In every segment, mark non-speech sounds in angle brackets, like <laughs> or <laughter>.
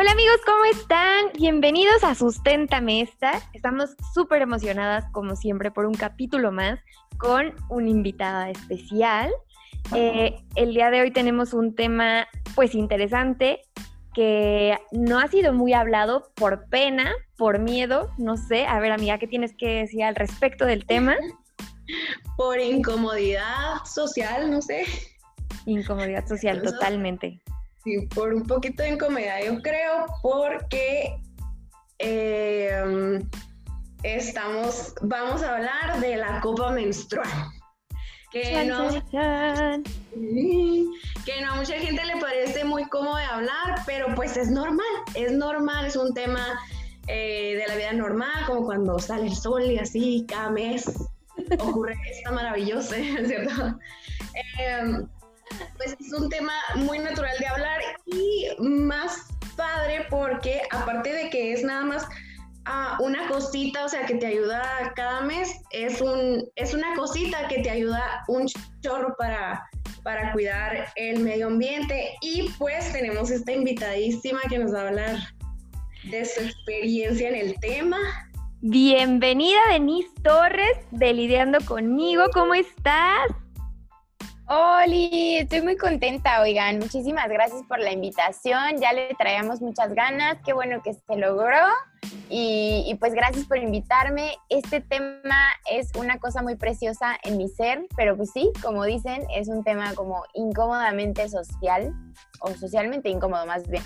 Hola amigos, ¿cómo están? Bienvenidos a Susténtame Esta. Estamos súper emocionadas, como siempre, por un capítulo más con una invitada especial. Eh, el día de hoy tenemos un tema pues interesante que no ha sido muy hablado por pena, por miedo, no sé. A ver, amiga, ¿qué tienes que decir al respecto del tema? <laughs> Por incomodidad social, no sé. Incomodidad social, totalmente. Sí, por un poquito de incomodidad, yo creo, porque em, estamos, vamos a hablar de la copa menstrual. Que no, que no a mucha gente le parece muy cómodo de hablar, pero pues es normal, es normal, es un tema eh, de la vida normal, como cuando sale el sol y así cada mes ocurre esta maravillosa, <laughs> ¿cierto? Em, pues es un tema muy natural de hablar y más padre porque aparte de que es nada más ah, una cosita, o sea, que te ayuda cada mes, es, un, es una cosita que te ayuda un chorro para, para cuidar el medio ambiente. Y pues tenemos esta invitadísima que nos va a hablar de su experiencia en el tema. Bienvenida Denise Torres de Lidiando conmigo, ¿cómo estás? Oli, estoy muy contenta, oigan, muchísimas gracias por la invitación, ya le traíamos muchas ganas, qué bueno que se logró y, pues gracias por invitarme. Este tema es una cosa muy preciosa en mi ser, pero pues sí, como dicen, es un tema como incómodamente social o socialmente incómodo más bien.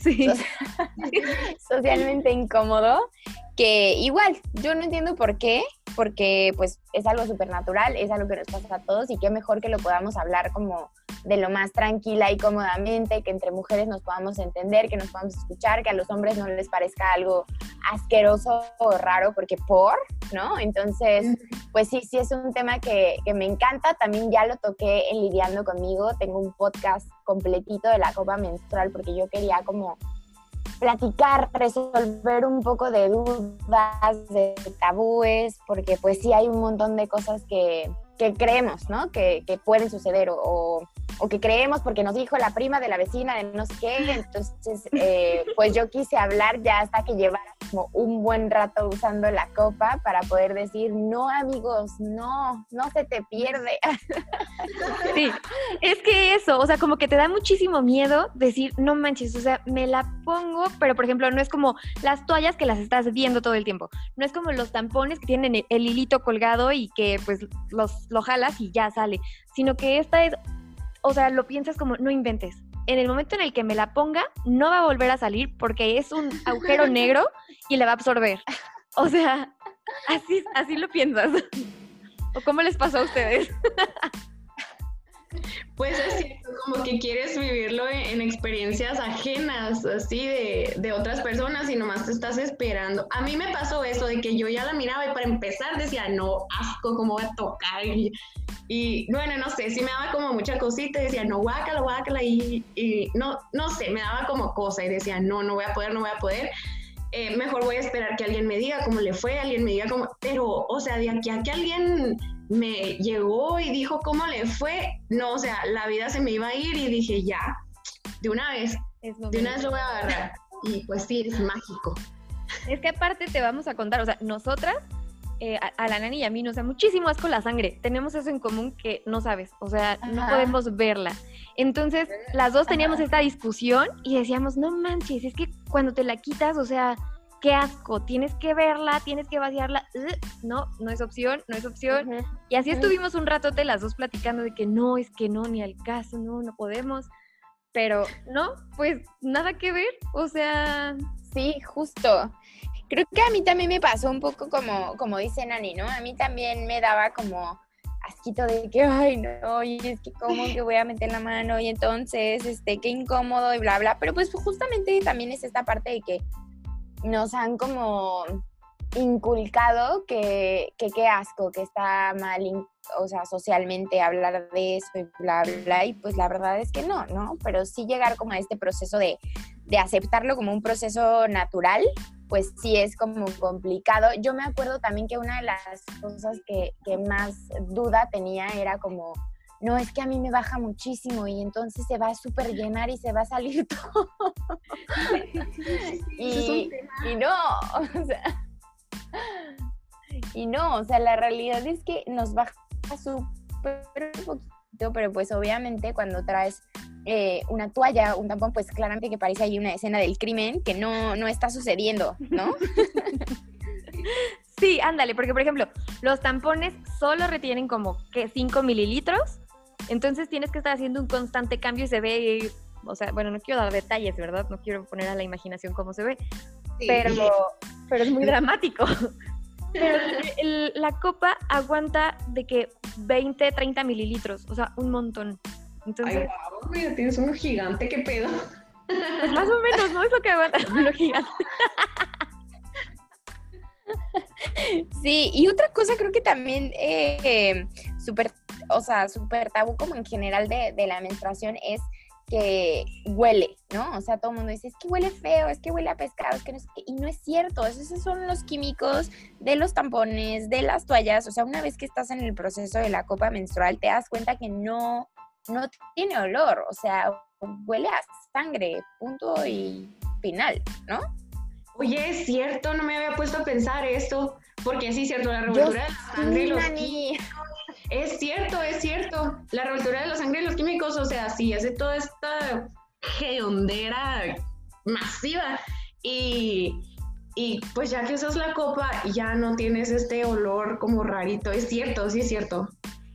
Sí. <laughs> <laughs> socialmente incómodo, que igual, yo no entiendo por qué, porque pues es algo súper natural, es algo que nos pasa a todos y qué mejor que lo podamos hablar como de lo más tranquila y cómodamente, que entre mujeres nos podamos entender, que nos podamos escuchar, que a los hombres no les parezca algo asqueroso o raro, porque por, ¿no? Entonces, pues sí, sí es un tema que, que me encanta, también ya lo toqué en Lidiando conmigo, tengo un podcast completito de la copa menstrual porque yo quería como platicar, resolver un poco de dudas, de tabúes, porque pues sí hay un montón de cosas que, que creemos, ¿no? Que, que pueden suceder o, o, que creemos porque nos dijo la prima de la vecina de no sé qué. Entonces, eh, pues yo quise hablar ya hasta que llevara como un buen rato usando la copa para poder decir, no amigos, no, no se te pierde. <laughs> Sí, es que eso, o sea, como que te da muchísimo miedo decir, no manches, o sea, me la pongo, pero por ejemplo, no es como las toallas que las estás viendo todo el tiempo, no es como los tampones que tienen el, el hilito colgado y que pues los lo jalas y ya sale, sino que esta es, o sea, lo piensas como, no inventes. En el momento en el que me la ponga, no va a volver a salir porque es un agujero <laughs> negro y le va a absorber. O sea, así, así lo piensas. ¿O cómo les pasó a ustedes? Pues es cierto, como que quieres vivirlo en, experiencias ajenas, así de, de, otras personas y nomás te estás esperando. A mí me pasó eso de que yo ya la miraba y para empezar decía, no, asco, ¿cómo va a tocar? Y, y bueno, no sé, sí me daba como mucha cosita y decía, no, guácala, guácala y, y no, no sé, me daba como cosa y decía, no, no voy a poder, no voy a poder. Eh, mejor voy a esperar que alguien me diga cómo le fue, alguien me diga cómo, pero, o sea, de aquí a que alguien me llegó y dijo cómo le fue, no, o sea, la vida se me iba a ir y dije, ya, de una vez, de una vez lo voy a agarrar. Y pues sí, es mágico. Es que aparte te vamos a contar, o sea, nosotras, eh, a, la nani y a mí nos da muchísimo asco la sangre. Tenemos eso en común que no sabes, o sea, no podemos verla. Entonces, las dos teníamos esta discusión y decíamos, no manches, es que cuando te la quitas, o sea, qué asco, tienes que verla, tienes que vaciarla. no, no es opción, no es opción. Y así estuvimos un ratote las dos platicando de que no, es que no, ni al caso, no, no podemos. Pero no, pues nada que ver, o sea... Sí, justo. Creo que a mí también me pasó un poco como, como dice Nani, ¿no? A mí también me daba como asquito de que, ay, no, y es que cómo que voy a meter la mano y entonces, este, qué incómodo y bla, bla. Pero pues justamente también es esta parte de que nos han como inculcado que, qué asco, que está mal, o sea, socialmente hablar de eso y bla, bla, y pues la verdad es que no, ¿no? Pero sí llegar como a este proceso de, de aceptarlo como un proceso natural, pues sí es como complicado. Yo me acuerdo también que una de las cosas que, que más duda tenía era como no, es que a mí me baja muchísimo y entonces se va a súper llenar y se va a salir <laughs> todo. y, y, no, <laughs> o sea, y no, o sea, la realidad es que nos baja súper poquito, pero pues obviamente cuando traes eh, una toalla, un tampón, pues claramente que parece ahí una escena del crimen que no, no está sucediendo, ¿no? <laughs> Sí, ándale, porque por ejemplo, los tampones solo retienen como que 5 mililitros, entonces tienes que estar haciendo un constante cambio y se ve, o sea, bueno, no quiero dar detalles, ¿verdad? No quiero poner a la imaginación cómo se ve, pero, pero es muy dramático. Pero <laughs> la copa aguanta de que 20, 30 mililitros, o sea, un montón. Entonces, Ay, wow, tienes uno gigante, qué pedo. Pues más o menos, ¿no? Es lo que aguanta uno gigante. Sí, y otra cosa creo que también eh, súper, o sea, súper tabú como en general de, de, la menstruación es que huele, ¿no? O sea, todo el mundo dice, es que huele feo, es que huele a pescado, es que no es que... Y no es cierto, esos son los químicos de los tampones, de las toallas. O sea, una vez que estás en el proceso de la copa menstrual, te das cuenta que no, no tiene olor, o sea, huele a sangre, punto y final, ¿no? Oye, es cierto, no me había puesto a pensar esto, porque sí es cierto, la revoltura de la sangre los. Es cierto, es cierto. La revoltura de la sangre y los químicos, o sea, sí, hace toda esta geondera masiva. Y, y pues ya que usas la copa, ya no tienes este olor como rarito. Es cierto, sí es cierto.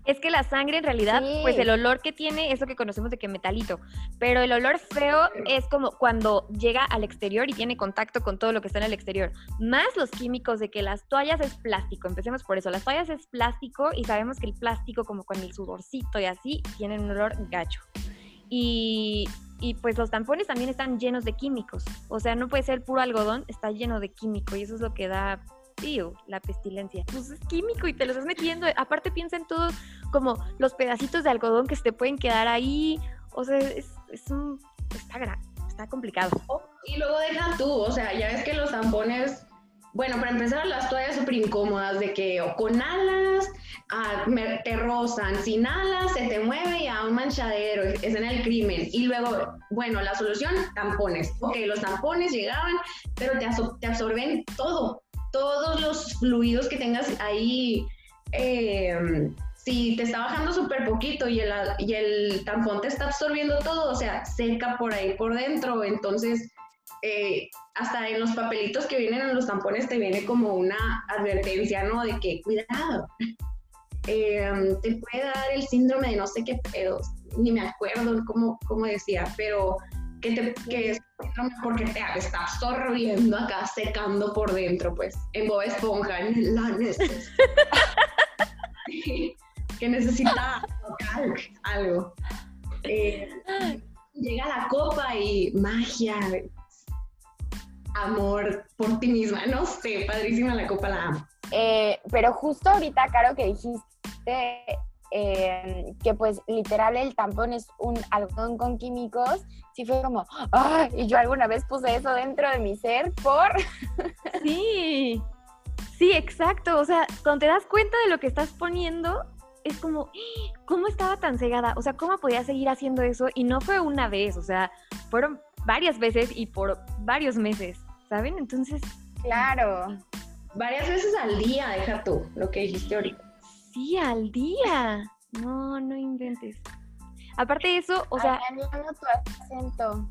Es que la sangre en realidad, sí. pues el olor que tiene es lo que conocemos de que metalito, pero el olor feo es como cuando llega al exterior y tiene contacto con todo lo que está en el exterior, más los químicos de que las toallas es plástico, empecemos por eso, las toallas es plástico y sabemos que el plástico como con el sudorcito y así tienen un olor gacho. Y, y pues los tampones también están llenos de químicos, o sea, no puede ser puro algodón, está lleno de químico y eso es lo que da tío, la pestilencia. Pues es químico y te lo estás metiendo. Aparte piensa en todo como los pedacitos de algodón que se te pueden quedar ahí. O sea, es, es un... Está, está complicado. Y luego deja tú, o sea, ya ves que los tampones... Bueno, para empezar, las toallas súper incómodas de que o con alas ah, te rozan, sin alas se te mueve y a un manchadero, es en el crimen. Y luego, bueno, la solución, tampones. Ok, los tampones llegaban, pero te, te absorben todo, todos los fluidos que tengas ahí, eh, si te está bajando súper poquito y el, y el tampón te está absorbiendo todo, o sea, seca por ahí por dentro, entonces eh, hasta en los papelitos que vienen en los tampones te viene como una advertencia, ¿no? De que cuidado, eh, te puede dar el síndrome de no sé qué pedos, ni me acuerdo cómo, cómo decía, pero que, te, que es porque te está absorbiendo acá, secando por dentro, pues, en Bob Esponja, en la <laughs> que necesita algo. Eh, llega la copa y magia, amor por ti misma, no sé, padrísima la copa, la amo. Eh, pero justo ahorita, Caro, que dijiste eh, que pues literal el tampón es un algodón con químicos, sí fue como, ¡ay! Y yo alguna vez puse eso dentro de mi ser por... <laughs> Sí, sí, exacto. O sea, cuando te das cuenta de lo que estás poniendo, es como, ¿cómo estaba tan cegada? O sea, ¿cómo podía seguir haciendo eso? Y no fue una vez, o sea, fueron varias veces y por varios meses, ¿saben? Entonces... Claro. Varias veces al día, deja tú lo que dijiste ahorita sí, al día. No, no inventes. Aparte de eso, o sea. Amo tu acento.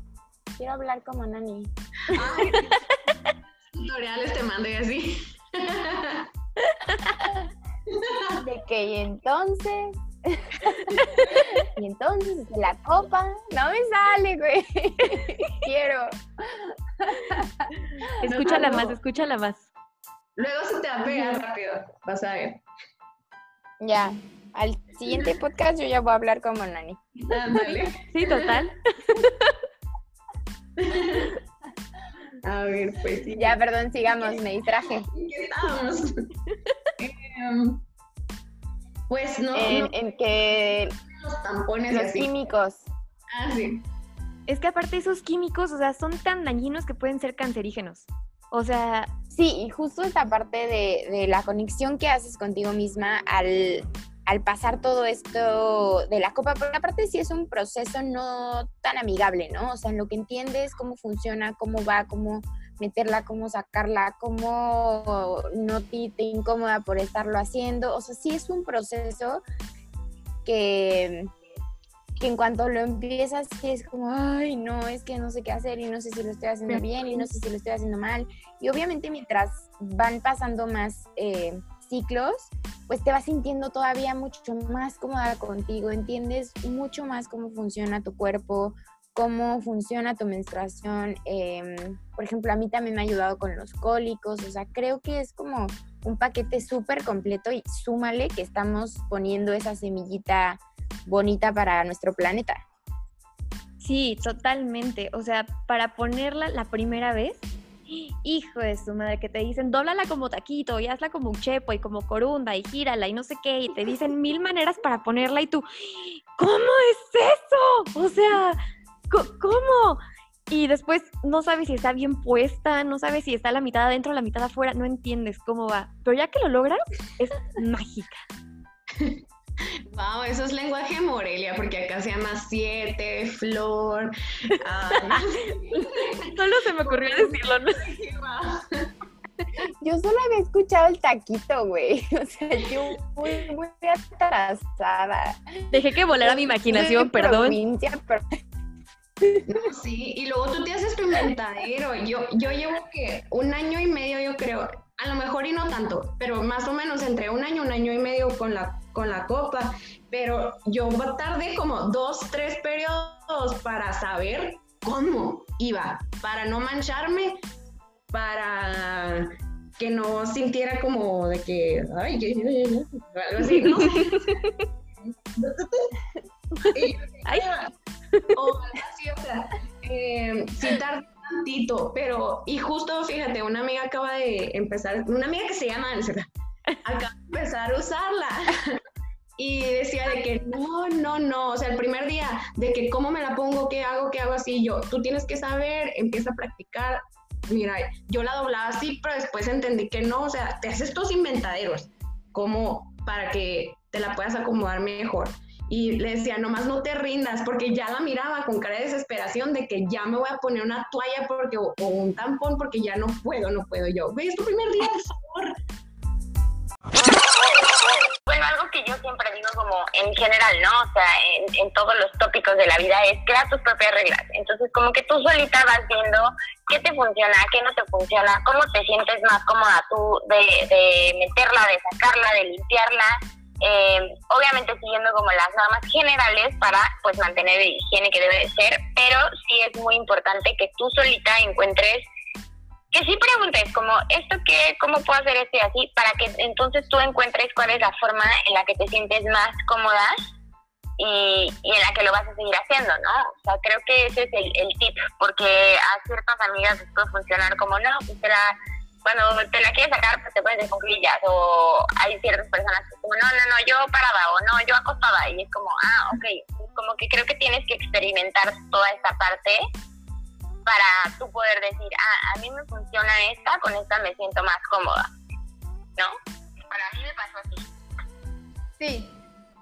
Quiero hablar como Nani. <laughs> Tutoriales te mando y así. <laughs> De que y entonces. <laughs> y entonces la copa no me sale, güey. Quiero. Escúchala más, escúchala más. Luego se te va a pegar rápido, vas a ver. Ya, al siguiente podcast yo ya voy a hablar como Nani. Ándale. Sí, total. <laughs> A ver, pues sí. Ya, perdón, sigamos, me distraje. ¿En qué estábamos? <laughs> Em, pues no. En, no, en que los tampones los así. químicos. Ah, sí. Es que aparte esos químicos, o sea, son tan dañinos que pueden ser cancerígenos. O sea, Sí, y justo esta parte de, de la conexión que haces contigo misma al, al pasar todo esto de la copa, porque aparte sí es un proceso no tan amigable, ¿no? O sea, en lo que entiendes cómo funciona, cómo va, cómo meterla, cómo sacarla, cómo no te, te incómoda por estarlo haciendo. O sea, sí es un proceso que, que en cuanto lo empiezas, es como, ay, no, es que no sé qué hacer y no sé si lo estoy haciendo bien y no sé si lo estoy haciendo mal. Y obviamente mientras van pasando más eh, ciclos, pues te vas sintiendo todavía mucho más cómoda contigo, entiendes mucho más cómo funciona tu cuerpo, cómo funciona tu menstruación. Em, por ejemplo, a mí también me ha ayudado con los cólicos, o sea, creo que es como un paquete súper completo y súmale que estamos poniendo esa semillita bonita para nuestro planeta. Sí, totalmente. O sea, para ponerla la primera vez, hijo de su madre, que te dicen, dóblala como taquito y hazla como un chepo y como corunda y gírala y no sé qué, y te dicen mil maneras para ponerla y tú, ¿cómo es eso? O sea, ¿cómo? Y después no sabes si está bien puesta, no sabes si está la mitad adentro, la mitad afuera, no entiendes cómo va. Pero ya que lo logran, es mágica. <laughs> Wow, eso es lenguaje Morelia, porque acá se llama siete, flor. Ah, <laughs> Solo se me ocurrió decirlo, ¿no? Yo solo había escuchado el taquito, güey. <laughs> O sea, yo muy, muy atrasada. Dejé que volara mi imaginación, perdón. sí, y luego tú te haces tu inventadero. Yo, yo llevo que un año y medio, yo creo, a lo mejor y no tanto, pero más o menos entre un año, un año y medio con la, con la copa. Pero yo tardé como dos, tres periodos para saber cómo iba, para no mancharme, para que no sintiera como de que, ay, que, <laughs> algo así, ¿no? <laughs> ay. O así, o sea, eh, sin tardar tantito, pero, y justo, fíjate, una amiga acaba de empezar, una amiga que se llama, <laughs> acaba de empezar a usarla. Y decía de que no, no, no, o sea, el primer día, de que cómo me la pongo, qué hago, qué hago así, yo, tú tienes que saber, empieza a practicar. Mira, yo la doblaba así, pero después entendí que no, o sea, te haces estos inventaderos, como para que te la puedas acomodar mejor y le decía, nomás no te rindas, porque ya la miraba con cara de desesperación de que ya me voy a poner una toalla porque, o, un tampón porque ya no puedo, no puedo yo. ¿Ves tu primer día, por favor? Bueno, algo que yo siempre digo como en general, ¿no? O sea, en, en, todos los tópicos de la vida es crear tus propias reglas. Entonces, como que tú solita vas viendo qué te funciona, qué no te funciona, cómo te sientes más cómoda tú de, de meterla, de sacarla, de limpiarla eh, obviamente siguiendo como las normas generales para pues mantener la higiene que debe de ser, pero sí es muy importante que tú solita encuentres que sí preguntes como esto qué, cómo puedo hacer esto y así, para que entonces tú encuentres cuál es la forma en la que te sientes más cómoda y, en la que lo vas a seguir haciendo, ¿no? O sea, creo que ese es el, tip, porque a ciertas amigas les puede funcionar como, no, pues era cuando te la quieres sacar, pues te pones de cuclillas o hay ciertas personas que como, no, no, no, yo parada o no, yo acostada y es como, ah, ok, como que creo que tienes que experimentar toda esta parte para tú poder decir, ah, a mí me funciona esta, con esta me siento más cómoda, ¿no? Para mí me pasó así. Sí,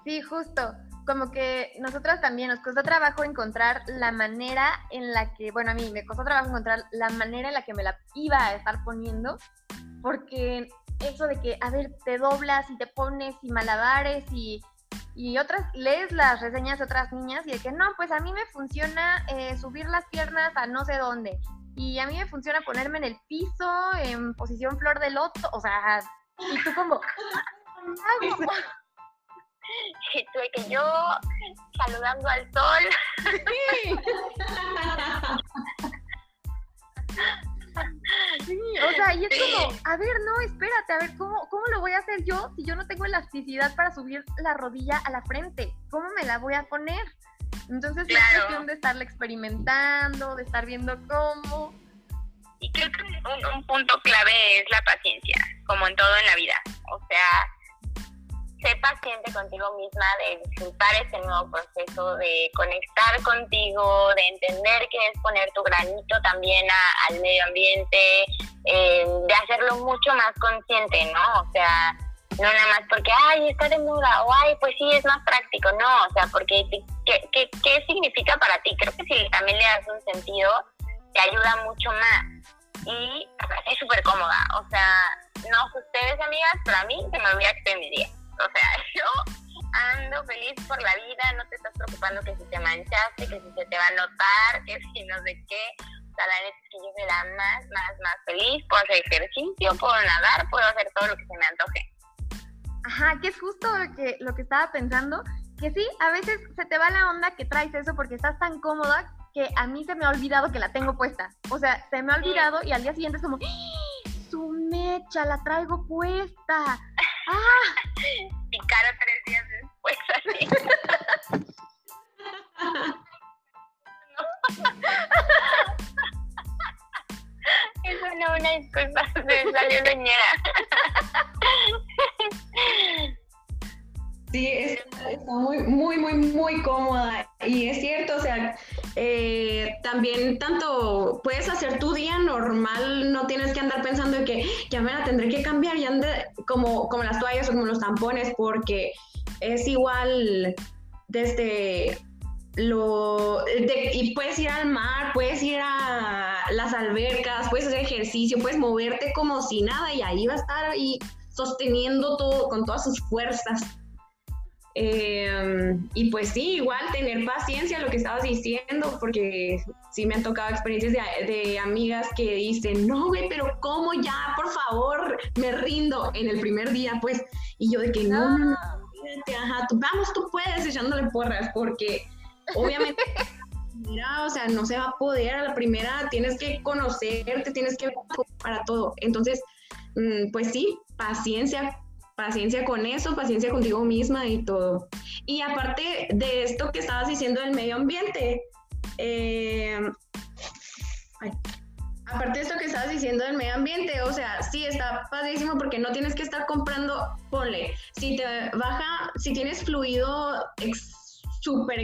sí, justo como que nosotras también nos costó trabajo encontrar la manera en la que, bueno, a mí me costó trabajo encontrar la manera en la que me la iba a estar poniendo, porque eso de que, a ver, te doblas y te pones y malabares y, y otras, lees las reseñas de otras niñas y de que no, pues a mí me funciona eh, subir las piernas a no sé dónde. Y a mí me funciona ponerme en el piso, en posición flor de loto, o sea, y tú como, <laughs> y tuve que yo saludando al sol. Sí. <laughs> o sea, y es como, a ver, no, espérate, a ver, ¿cómo, ¿cómo lo voy a hacer yo si yo no tengo elasticidad para subir la rodilla a la frente? ¿Cómo me la voy a poner? Entonces es cuestión de estarle experimentando, de estar viendo cómo. Y creo que un punto clave es la paciencia, como en todo en la vida. O sea, paciente contigo misma de disfrutar este nuevo proceso, de conectar contigo, de entender que es poner tu granito también al medio ambiente, eh, de hacerlo mucho más consciente, ¿no? O sea, no nada más porque, ay, está de moda, o ay, pues sí, es más práctico, no, o sea, porque, ¿qué, qué, qué significa para ti? Creo que si también le das un sentido, te ayuda mucho más. Y es súper cómoda, o sea, no sé ustedes, amigas, pero a mí se me olvida que mi día. O sea, <laughs> yo ando feliz por la vida, no te estás preocupando que si te manchaste, que si se te va a notar, que si no sé qué. O sea, la neta es que yo soy la más, más, más feliz. Puedo hacer ejercicio, puedo nadar, puedo hacer todo lo que se me antoje. Ajá, que es justo lo que, lo que estaba pensando, que sí, a veces se te va la onda que traes eso porque estás tan cómoda que a mí se me ha olvidado que la tengo puesta. O sea, se me ha olvidado y al día siguiente es como, ¡Ah! su mecha, la traigo puesta. <laughs> ¡Ah! Y cara tres días después así. <laughs> Eso no, una disculpa, se salió leñera. Sí, está, muy, muy, muy, muy cómoda. Y es cierto, o sea, eh, también tanto puedes hacer tu día normal, no tienes que andar pensando en que ya me la tendré que cambiar, y ande como, como las toallas o como los tampones, porque es igual desde lo y puedes ir al mar, puedes ir a las albercas, puedes hacer ejercicio, puedes moverte como si nada y ahí va a estar ahí sosteniendo todo con todas sus fuerzas. Em, y pues sí, igual tener paciencia, lo que estabas diciendo, porque sí me han tocado experiencias de, amigas que dicen, no, güey, pero ¿cómo ya? Por favor, me rindo en el primer día, pues. Y yo de que no, no, no, ajá, vamos, tú puedes echándole porras, porque obviamente... Mira, o sea, no se va a poder a la primera, tienes que conocerte, tienes que para todo. Entonces, mm, pues sí, paciencia, paciencia con eso, paciencia contigo misma y todo. Y aparte de esto que estabas diciendo del medio ambiente, eh, aparte de esto que estabas diciendo del medio ambiente, o sea, sí está padrísimo porque no tienes que estar comprando, ponle, si te baja, si tienes fluido súper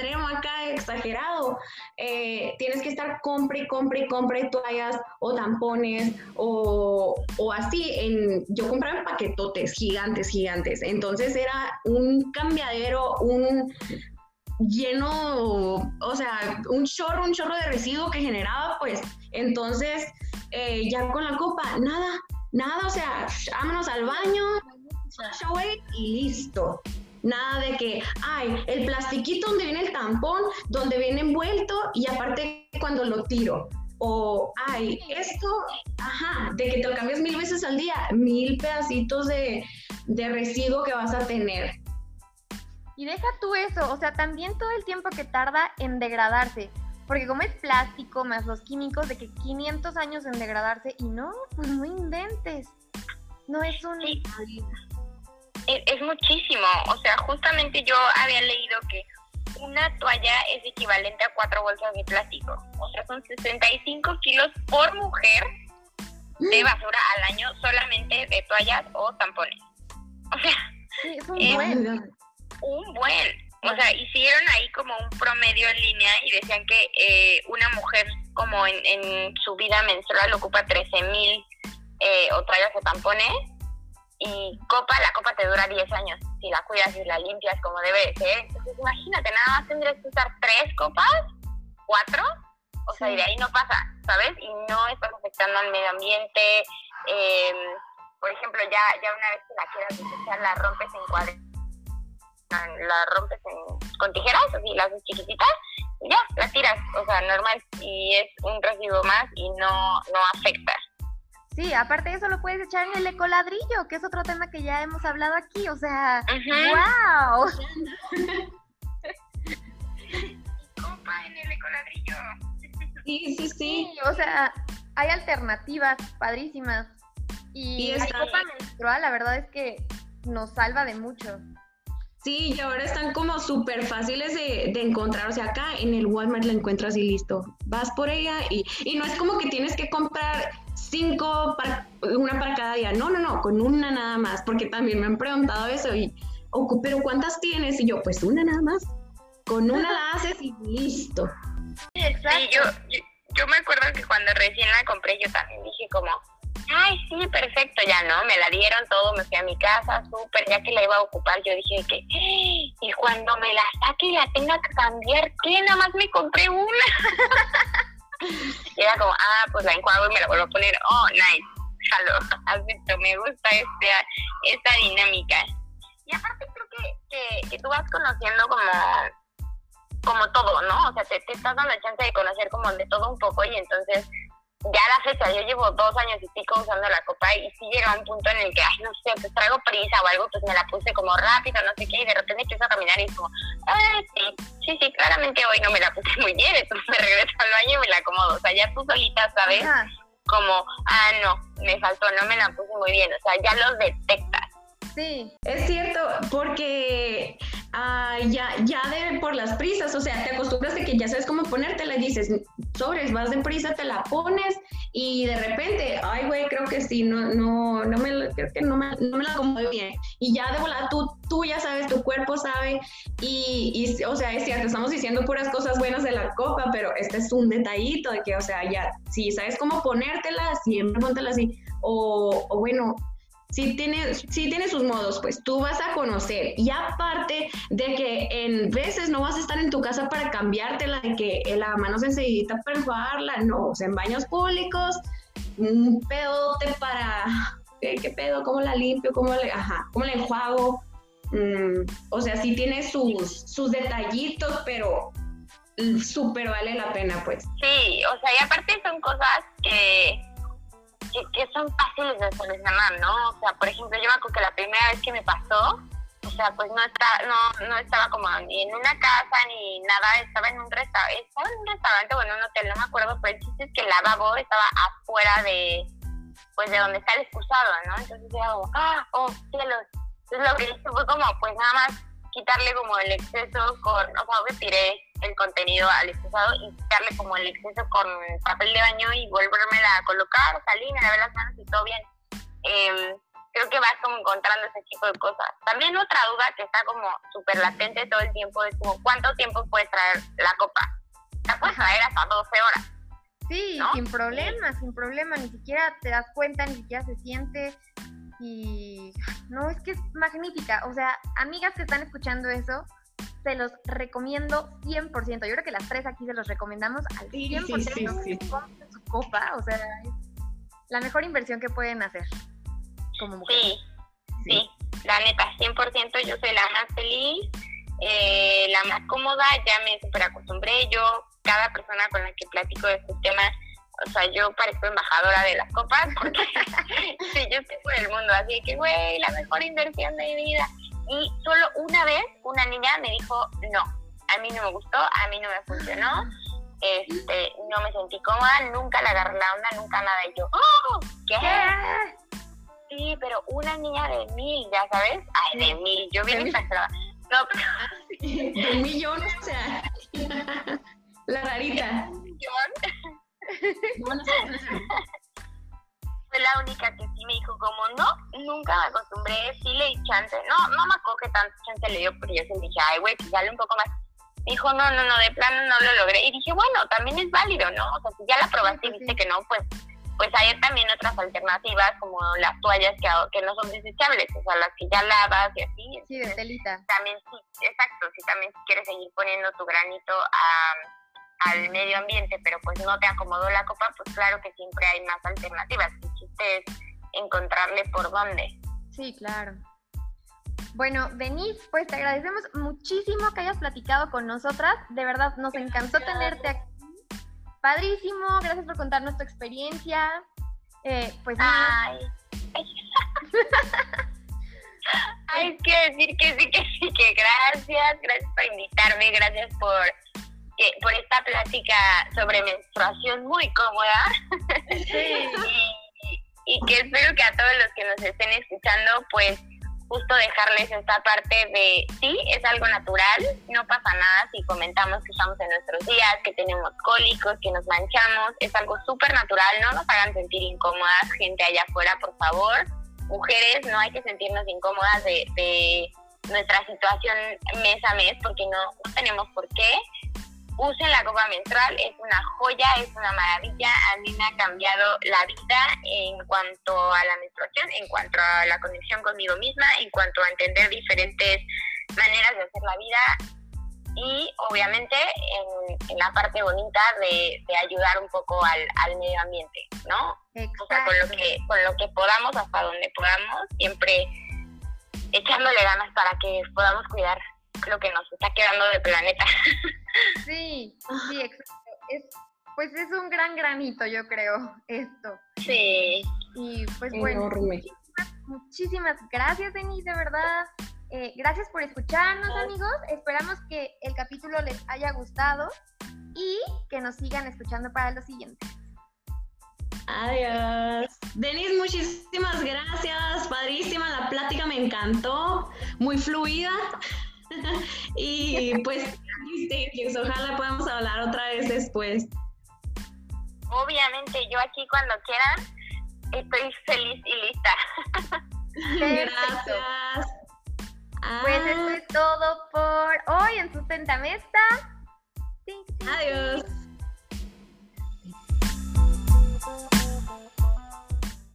extremo acá, exagerado, eh, tienes que estar compre compre compre toallas o tampones o, o así. En, yo compraba paquetotes gigantes, gigantes. Entonces era un cambiadero, un lleno, o sea, un chorro, un chorro de residuo que generaba, pues. Entonces, eh, ya con la copa, nada, nada, o sea, vámonos al baño, y listo. Nada de que, ay, el plastiquito donde viene el tampón, donde viene envuelto y aparte cuando lo tiro. O, ay, esto, ajá, de que te lo cambias mil veces al día, mil pedacitos de, de residuo que vas a tener. Y deja tú eso, o sea, también todo el tiempo que tarda en degradarse. Porque como es plástico más los químicos, de que 500 años en degradarse y no, pues no inventes. No es un es, muchísimo. O sea, justamente yo había leído que una toalla es equivalente a cuatro bolsas de plástico. O sea, son 65 kilos por mujer de mm. basura al año solamente de toallas o tampones. O sea, es un buen. Un buen. O sea, hicieron ahí como un promedio en línea y decían que eh, una mujer como en, en, su vida menstrual ocupa 13 mil eh, o toallas o tampones y copa, la copa te dura 10 años si la cuidas y la limpias como debe ser. Entonces, imagínate, nada más tendrías que usar tres copas, cuatro, o sea, y de ahí no pasa, ¿sabes? Y no estás afectando al medio ambiente. Em, por ejemplo, ya, ya una vez que la quieras desechar, la rompes en cuadros, la rompes con tijeras, así las chiquititas, y ya, la tiras, o sea, normal, y es un residuo más y no, no afecta. Sí, aparte de eso lo puedes echar en el ecoladrillo, que es otro tema que ya hemos hablado aquí, o sea, wow. Copa en el ecoladrillo. Sí, sí, sí. o sea, hay alternativas padrísimas. Y, la copa menstrual, la verdad es que nos salva de mucho. Sí, y ahora están como súper fáciles de, de, encontrar. O sea, acá en el Walmart la encuentras y listo. Vas por ella y, y no es como que tienes que comprar cinco, para, una para cada día. No, no, no, con una nada más, porque también me han preguntado eso y, pero ¿cuántas tienes? Y yo, pues una nada más. Con una la haces y listo. Sí, yo, yo, me acuerdo que cuando recién la compré yo también dije como, ay, sí, perfecto, ya no, me la dieron todo, me fui a mi casa, súper, ya que la iba a ocupar, yo dije que, y cuando me la saque y la tenga que cambiar, ¿qué? Nada más me compré una. <laughs> y era como, ah, pues la enjuago y me la vuelvo a poner, oh, nice, jalo, <laughs> acepto, me gusta esta, esta dinámica. Y aparte creo que, que, tú vas conociendo como como todo, ¿no? O sea, te, te estás dando la chance de conocer como de todo un poco y entonces ya la fecha, yo llevo dos años y pico usando la copa y sí llega un punto en el que, ay, no sé, pues traigo prisa o algo, pues me la puse como rápido, no sé qué, y de repente empiezo a caminar y es como, ay, sí, sí, sí, claramente hoy no me la puse muy bien, entonces me regreso al baño y me la acomodo, o sea, ya tú solita sabes como, ah, no, me faltó, no me la puse muy bien, o sea, ya los detectas. Es cierto, porque ah, ya, ya de, por las prisas, o sea, te acostumbras de que ya sabes cómo ponértela y dices, sobres, vas de prisa, te la pones y de repente, ay, güey, creo que sí, no, no, no me, creo que no me, no me la acomodo bien. Y ya de volada tú, tú ya sabes, tu cuerpo sabe y, y, o sea, es cierto, estamos diciendo puras cosas buenas de la copa, pero este es un detallito de que, o sea, ya, si sabes cómo ponértela, siempre póntela así. O bueno, sí tiene, tiene sus modos, pues tú vas a conocer. Y aparte de que en veces no vas a estar en tu casa para cambiártela, de que la mano se para enjuagarla, no, o sea, en baños públicos, un pedote para, ¿qué, pedo? ¿Cómo la limpio? ¿Cómo, le, ajá, ¿cómo enjuago? Mm, o sea, sí tiene sus, sus detallitos, pero súper vale la pena, pues. Sí, o sea, y aparte son cosas que que, son fáciles de solucionar, ¿no? O sea, por ejemplo, yo me acuerdo que la primera vez que me pasó, o sea, pues no, está, no, no estaba como ni en una casa ni nada, estaba en un restaurante, estaba en un restaurante o en un hotel, no me acuerdo, pero el chiste es que el lavabo estaba afuera de, pues de donde está el excusado, ¿no? Entonces como, ah, oh, cielos. Entonces lo que hice fue como, pues nada más quitarle como el exceso con, o sea, retiré el contenido al excusado y quitarle como el exceso con papel de baño y volverme a colocar, salí, me lavé las manos y todo bien. Em, creo que vas como encontrando ese tipo de cosas. También otra duda que está como súper latente todo el tiempo es como cuánto tiempo puedes traer la copa. La puedes traer hasta 12 horas. Sí, sin problema, sin problema, ni siquiera te das cuenta, ni siquiera se siente. Y no, es que es magnífica. O sea, amigas que están escuchando eso, se los recomiendo 100%. Yo creo que las tres aquí se los recomendamos al 100%. Sí, sí, sí, su copa, o sea, es la mejor inversión que pueden hacer como mujer. Sí, sí, la neta, 100% yo soy la más feliz, eh, la más cómoda, ya me super acostumbré. Yo, cada persona con la que platico de estos temas, o sea, yo parezco embajadora de las copas <laughs> porque sí, yo estoy por el mundo, así que, güey, la mejor inversión de mi vida. Y solo una vez una niña me dijo, no, a mí no me gustó, a mí no me funcionó, este, no me sentí cómoda, nunca le agarré la onda, nunca nada. Y yo, ¡oh! ¿Qué? Sí, pero una niña de mil, ya sabes, ay, de mil, yo bien exagerada. No, pero... <laughs> De millón, o sea, <laughs> la rarita. Fue la única que sí me dijo como, no, nunca me acostumbré, sí le di chance. No, no me acuerdo que tanto chance le dio, pero yo sí dije, ay, güey, pues dale un poco más. Dijo, no, no, no, de plano no lo logré. Y dije, bueno, también es válido, ¿no? O sea, si ya la probaste y viste que no, pues pues hay también otras alternativas como las toallas que, que no son desechables, o sea, las que ya lavas y así. Sí, de telita. También sí, exacto, si también si quieres seguir poniendo tu granito a al medio ambiente, pero pues no te acomodó la copa, pues claro que siempre hay más alternativas. El chiste es encontrarle por dónde. Sí, claro. Bueno, Denise, pues te agradecemos muchísimo que hayas platicado con nosotras. De verdad, nos encantó tenerte aquí. Padrísimo, gracias por contarnos tu experiencia. Eh, pues Ay. <laughs> Ay, quiero decir que sí, que sí, que gracias, gracias por invitarme, gracias por por esta plática sobre menstruación muy cómoda. <laughs> y, que espero que a todos los que nos estén escuchando, pues justo dejarles esta parte de, sí, es algo natural, no pasa nada si comentamos que estamos en nuestros días, que tenemos cólicos, que nos manchamos, es algo súper natural, no nos hagan sentir incómodas, gente allá afuera, por favor. Mujeres, no hay que sentirnos incómodas de, de nuestra situación mes a mes, porque no, no tenemos por qué usen la copa menstrual, es una joya, es una maravilla. A mí me ha cambiado la vida en cuanto a la menstruación, en cuanto a la conexión conmigo misma, en cuanto a entender diferentes maneras de hacer la vida y obviamente en, la parte bonita de, ayudar un poco al, al, medio ambiente, ¿no? O sea, con lo, que, con lo que podamos, hasta donde podamos, siempre echándole ganas para que podamos cuidar lo que nos está quedando del planeta. <laughs> Sí, sí, exacto. Es, pues es un gran granito, yo creo, esto. Sí. Y pues bueno, muchísimas, gracias, Denise, de verdad. Eh, gracias por escucharnos, amigos. Esperamos que el capítulo les haya gustado y que nos sigan escuchando para los siguientes. Adiós. Denise, muchísimas gracias. Padrísima la plática, me encantó. Muy fluida. <laughs> y pues, ojalá podamos hablar otra vez después. Obviamente, yo aquí cuando quieran, estoy feliz y lista. <laughs> Gracias. Pues ah. eso es todo por hoy en Sustenta Mesa. Adiós.